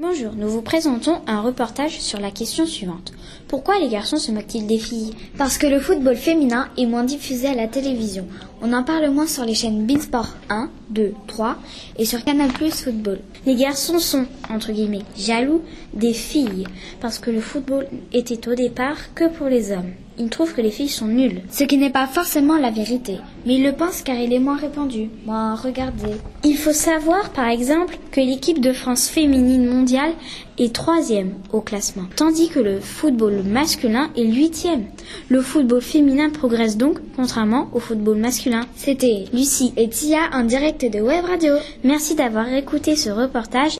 Bonjour, nous vous présentons un reportage sur la question suivante. Pourquoi les garçons se moquent-ils des filles? Parce que le football féminin est moins diffusé à la télévision. On en parle moins sur les chaînes Beansport 1, 2, 3 et sur Canal Plus Football. Les garçons sont, entre guillemets, jaloux des filles parce que le football était au départ que pour les hommes. Ils trouvent que les filles sont nulles. Ce qui n'est pas forcément la vérité, mais ils le pensent car il est moins répandu, moins regardé. Il faut savoir par exemple que l'équipe de France féminine mondiale est troisième au classement, tandis que le football masculin est huitième. Le football féminin progresse donc, contrairement au football masculin. C'était Lucie et Tia en direct de Web Radio. Merci d'avoir écouté ce reportage.